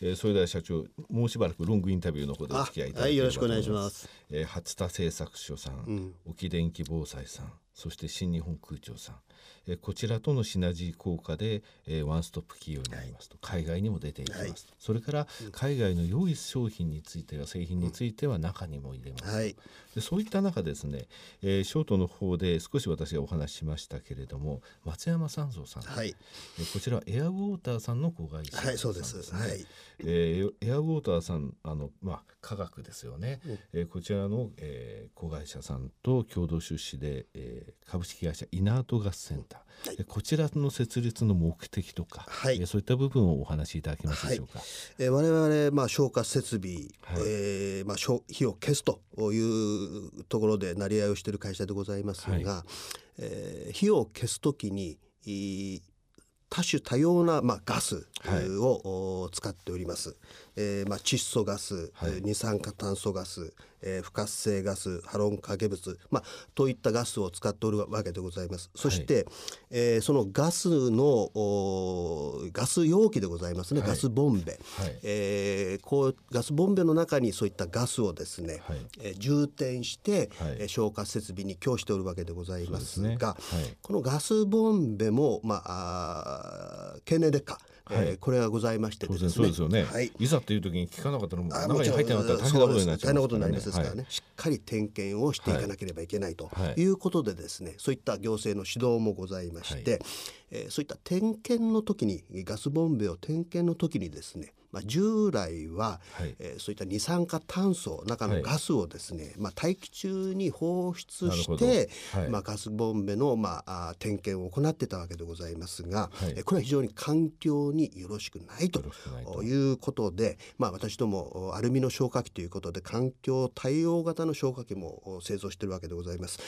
えー、それでは社長もうしばらくロングインタビューの方でお付き合いいただきはい、よろしくお願いします。えー、初田製作所さん、うん、沖電気防災さん、そして新日本空調さん、えこちらとのシナジー効果で、えー、ワンストップ企業になりますと、はい、海外にも出ていきます、はい、それから海外の良い商品については製品については中にも入れます、はい、でそういった中ですね、えー、ショートの方で少し私がお話ししましたけれども松山三蔵さん、はい、えこちらエアウォーターさんの子会社、はい、そうです、はい、えー、エアウォーターさんあのまあ科学ですよね、うん、えー、こちらの、えー、子会社さんと共同出資で、えー、株式会社イナートガスセンター、はい、こちらの設立の目的とか、はい、えー、そういった部分をお話しいただけますでしょうか、はい、えー、我々、まあ、消火設備、はい、えー、まあ、火を消すというところで成り合いをしている会社でございますが、はい、えー、火を消すときに多種多様な、まあ、ガスを、使っております。えーまあ、窒素ガス、はい、二酸化炭素ガス、えー、不活性ガスハロン化合物、まあ、といったガスを使っておるわけでございます。そして、はい、えー、そのガスのガス容器でございますね、はい、ガスボンベ、はい、えー、こうガスボンベの中にそういったガスをですね、はい、えー、充填して、はい、消火設備に供しておるわけでございますが、ね、このガスボンベも、まあ、あ経年劣化はい、えー、これがございましてですね。そうですよね。はい、いざという時に聞かなかったらもう中に入ってなかったら大変なことになっちゃ大変なことになりますですからね、はい、しっかり点検をしていかなければいけないということでですね、そういった行政の指導もございまして、はい、えー、そういった点検の時にガスボンベを点検の時にですねまあ、従来は、はい、えー、そういった二酸化炭素中のガスをですね、はい、まあ、大気中に放出して、はい、まあ、ガスボンベの、まあ、点検を行ってたわけでございますが、はい、これは非常に環境によろしくないということで、まあ、私どもアルミの消火器ということで環境対応型の消火器も製造しているわけでございます。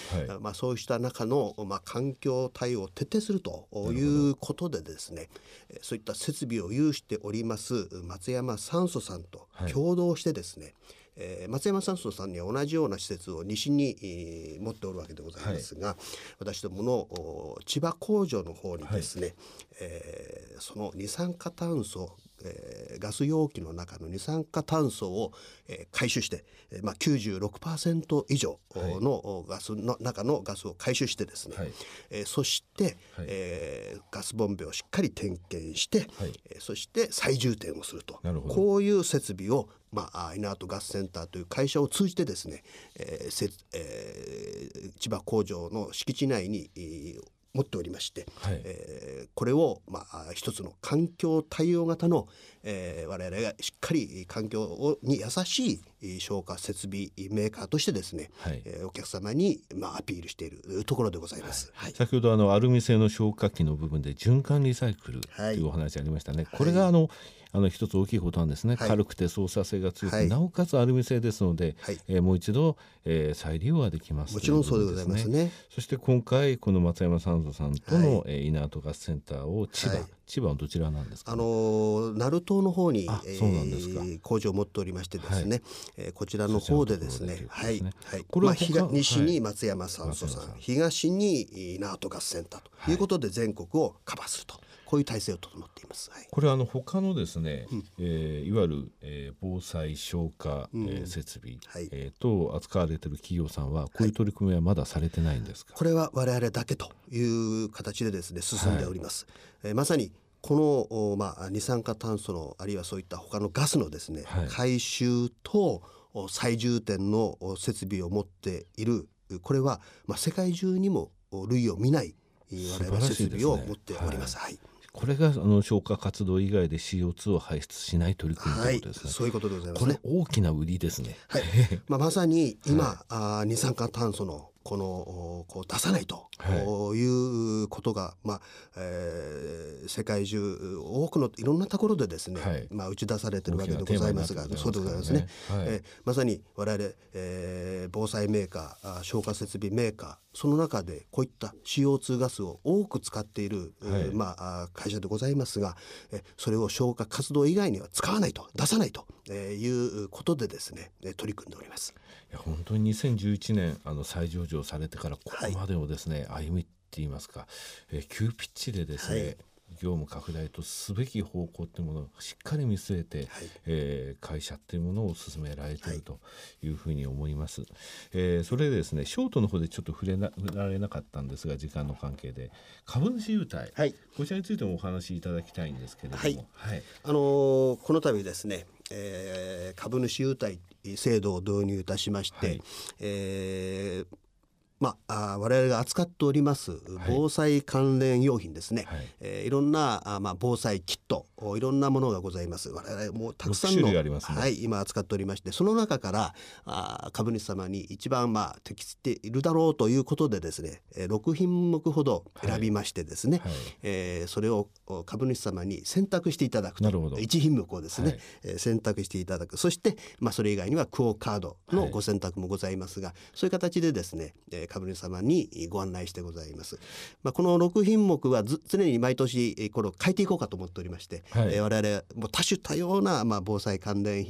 まあ、そうした中の、まあ、環境対応を徹底するということでですねそういった設備を有しております松山酸素さんと共同してですね、はい、えー、松山酸素さんには同じような施設を西に、えー、持っておるわけでございますが、はい、私どもの千葉工場の方にですね、はい、えー、その二酸化炭素えー、ガス容器の中の二酸化炭素を、えー、回収して、えーまあ、96%以上のガスの中のガスを回収してですね、はい、えー、そして、はい、えー、ガスボンベをしっかり点検して、はい、えー、そして再充填をすると。こういう設備をまあ、イナートガスセンターという会社を通じてですね、えーせえー、千葉工場の敷地内に、えー、持っておりまして、はい、えー、これを、まあ、一つの環境対応型の、えー、我々がしっかり環境に優しい消火設備メーカーとしてですね、はい、えー、お客様に、まあ、アピールしているところでございます、はい、先ほどあのアルミ製の消火器の部分で循環リサイクルというお話ありましたね。これがあの、あの一つ大きいことなんですね、はい、軽くて操作性が強く、はい、なおかつアルミ製ですので、はい、えー、もう一度、えー、再利用はできますもちろんそうでございますね。そして今回この松山三蔵さんとの、はい、えー、イナートガスセンターを千葉、千葉のどちらなんですか、ね、あの鳴門の方に、えー、工場を持っておりましてですね、はい、えー、こちらの方でですね、はい、はい、これは、まあ、西に松山酸素さん、はい、東にナートガスセンターということで全国をカバーすると。こういう体制を整っています。はい、これあの他のですね、うん、えー、いわゆる、えー、防災消火、うん、えー、設備、はい、えー、と扱われている企業さんはこういう取り組みはまだされてないんですか？はい、これは我々だけという形でですね進んでおります。はい、えー、まさにこの、まあ、二酸化炭素のあるいはそういった他のガスのですね、はい、回収と再充填の設備を持っている。これは、まあ、世界中にも類を見ない我々設備を持っております。はい、はいこれがあの消火活動以外で CO2 を排出しない取り組みということですね、はい、そういうことでございます、ね、これ大きな売りですね。はい。まあまさに今、はい、あ二酸化炭素のこのこう出さないと、はい、いうことが、まあえー、世界中多くのいろんなところでですね、はい、まあ、打ち出されてるわけでございますが、ね、そうでございますね。はい、えー、まさに我々、えー、防災メーカー消火設備メーカーその中でこういった CO2 ガスを多く使っている、はい、まあ、会社でございますがえそれを消火活動以外には使わないと出さないということでですね取り組んでおります。いや本当に2011年あの再上場されてからここまでをですね、はい、歩みって言いますか、えー、急ピッチでですね、はい。業務拡大とすべき方向っていうものをしっかり見据えて、はい、えー、会社っていうものを進められているとい。うふうに思います。はい、えー、それでですねショートの方でちょっと触れな触られなかったんですが時間の関係で。株主優待、はい、こちらについてもお話しいただきたいんですけれども、はい、はい、あのー、この度ですね、えー、株主優待制度を導入いたしまして、はい、えーまあ、我々が扱っております防災関連用品ですね、はい。えー、いろんなあ、まあ、防災キットいろんなものがございます。我々もうたくさんの、ね、はい、今扱っておりましてその中からあ株主様に一番、まあ、適しているだろうということでですね6品目ほど選びましてですね、はい、えー、それを株主様に選択していただくと。1品目をですね、はい、選択していただく。そして、まあ、それ以外にはクオ・カードのご選択もございますが、はい、そういう形でですね株主様にご案内してございます。まあ、この6品目は常に毎年これを変えていこうかと思っておりまして、はい、我々もう多種多様な、まあ、防災関連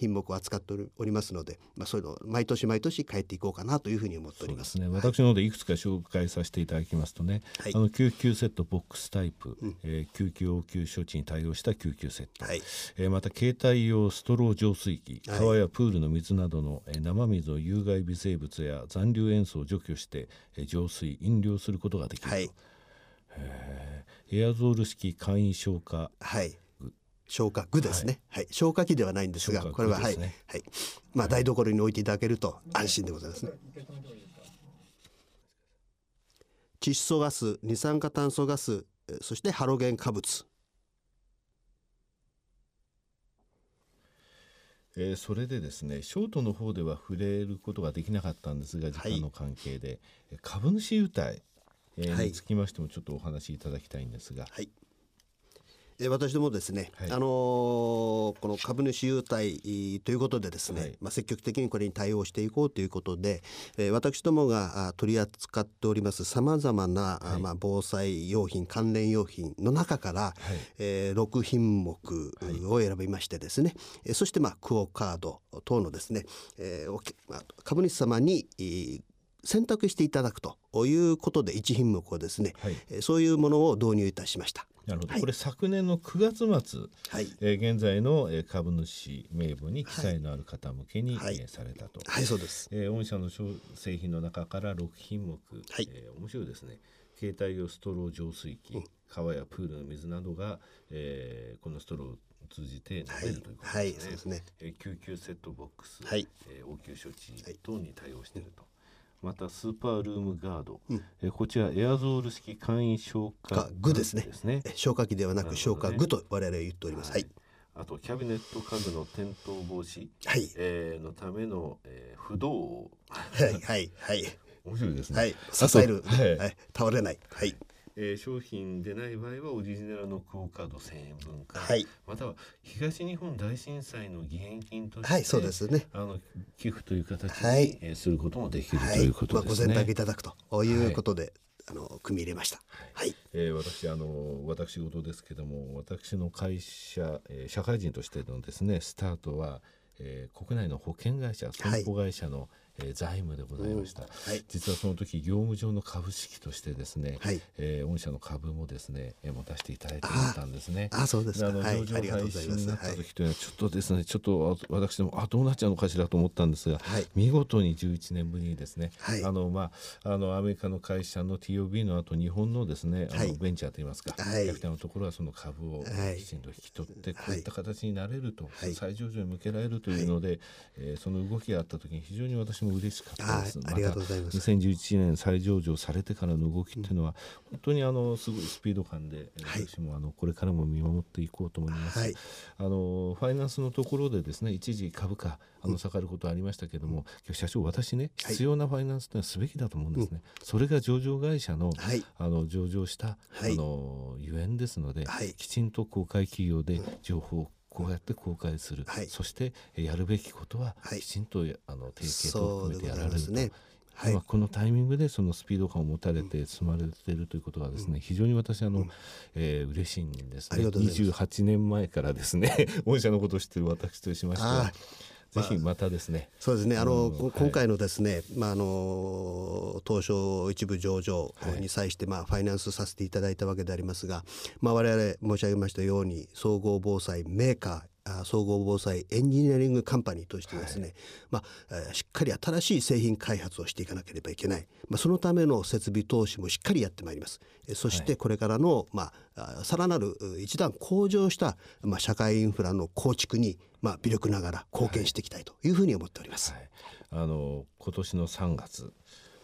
品目を扱っておりますので、まあ、そういうのを毎年毎年変えていこうかなというふうに思っております。すね、私の方でいくつか紹介させていただきますとね、はい、あの救急セットボックスタイプ、うん、えー、救急応急処置に対応した救急セット、はい、えー、また携帯用ストロー浄水器川やプールの水などの、えー、生水を有害微生物や残留塩素を除去して、浄水飲料することができる、はい、エアゾール式簡易消火、はい、消火具ですね、はい、はい、消火器ではないんですが、これは、はい、はい、まあ、台所に置いていただけると安心でございますね。窒素ガス、二酸化炭素ガス、そしてハロゲン化物。えー、それでですねショートの方では触れることができなかったんですが時間の関係で、はい、株主優待、えー、につきましてもちょっとお話しいただきたいんですが。はい。え私どもですね、はい、あのー、この株主優待ということでですね、はい、まあ、積極的にこれに対応していこうということで、えー、私どもが取り扱っておりますさまざまな、はい、まあ、防災用品関連用品の中から、はい、えー、6品目を選びましてですね、はい、そして、まあ、クオ・カード等のですね、えーまあ、株主様に選択していただくということで1品目をですね、はい、そういうものを導入いたしました。なるほど、はい、これ昨年の9月末、はい、えー、現在の株主名簿に記載のある方向けに、はい、えー、されたと。はい、そうです。えー、御社の製品の中から6品目、はい、えー、面白いですね。携帯用ストロー浄水器、うん、川やプールの水などが、えー、このストローを通じて飲めるということですね。えー、救急セットボックス、はい、えー、応急処置等に対応していると。またスーパールームガード、うん、えこちらエアゾール式簡易消火具ですね。消火器ではなく消火具と我々言っております、はい、あとキャビネット家具の転倒防止、はい。えー、のための、えー、不動はいはいはい。面白いですね、はい、支える、はい、はい、倒れない。はいえー、商品でない場合はオリジナルのクオ・カード1000円分か、はい、または東日本大震災の義援金として、はい、そうですね、あの寄付という形に、はい、えー、することもできる、ということですね。まあ、ご選択いただくということで、あの組み入れました。はい。えー、私あの私事ですけども、私の会社、えー、社会人としてのですねスタートは、えー、国内の保険会社損保会社の、はいえー、財務でございました、はい、実はその時業務上の株式としてですね、はい、えー、御社の株もですね、えー、持たせていただいてたんですね。あそうですか。あの上場廃止になった時というのはちょっとですねちょっと私でもあどうなっちゃうのかしらと思ったんですが、はい、見事に11年ぶりにですね、はい、あのまああのアメリカの会社の TOB の後日本のですねあのベンチャーといいますか、はい、キャピタルのところはその株をきちんと引き取って、こういった形になれると、再上場に向けられるというので、えー、その動きがあった時に非常に私も嬉しかったです。ありがとうございます。2011年再上場されてからの動きっていうのは、本当にあのすごいスピード感で、はい、私もあのこれからも見守っていこうと思います。はい、あのファイナンスのところでですね、一時株価あの下がることありましたけども、うん、社長私ね必要なファイナンスってのはすべきだと思うんですね。それが上場会社の、はい、あの上場した、あのゆえんですので、きちんと公開企業で情報をこうやって公開する、はい、そしてやるべきことはきちんと、はい、あの提携と含めてやられる。と。はい、このタイミングでそのスピード感を持たれて進まれているということはですね、うん、非常に私あの、うん、えー、嬉しいんですね。28年前からですね 御社のことを知っている私としましてはぜひまたですね。そうですね。あの、うん、今回のですね、まああの東証一部上場に際して、まあファイナンスさせていただいたわけでありますが、まあ我々申し上げましたように総合防災メーカー総合防災エンジニアリングカンパニーとしてですね、はい、まあ、しっかり新しい製品開発をしていかなければいけない、まあ、そのための設備投資もしっかりやってまいります。そしてこれからの、まあ、さらなる一段向上した、まあ、社会インフラの構築に、まあ、微力ながら貢献していきたいというふうに思っております。はい、あの今年の3月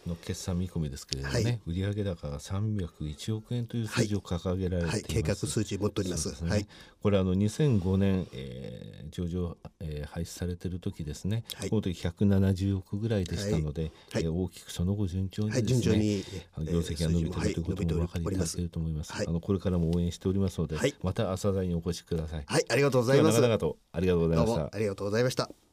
の決算見込みですけれどもね、はい、売上高が301億円という数字を掲げられています、はい。はい、計画数字持っております。すね、はい、これあの2005年、えー、上場、えー、廃止されている時ですね、はい、この時170億ぐらいでしたので、はい、えー、大きくその後順調にですね、順調に業績が伸びているということもお分かりいただけると思います。あのこれからも応援しておりますので、また朝台にお越しください。はい、ありがとうございます。長々とありがとうございました。ありがとうございました。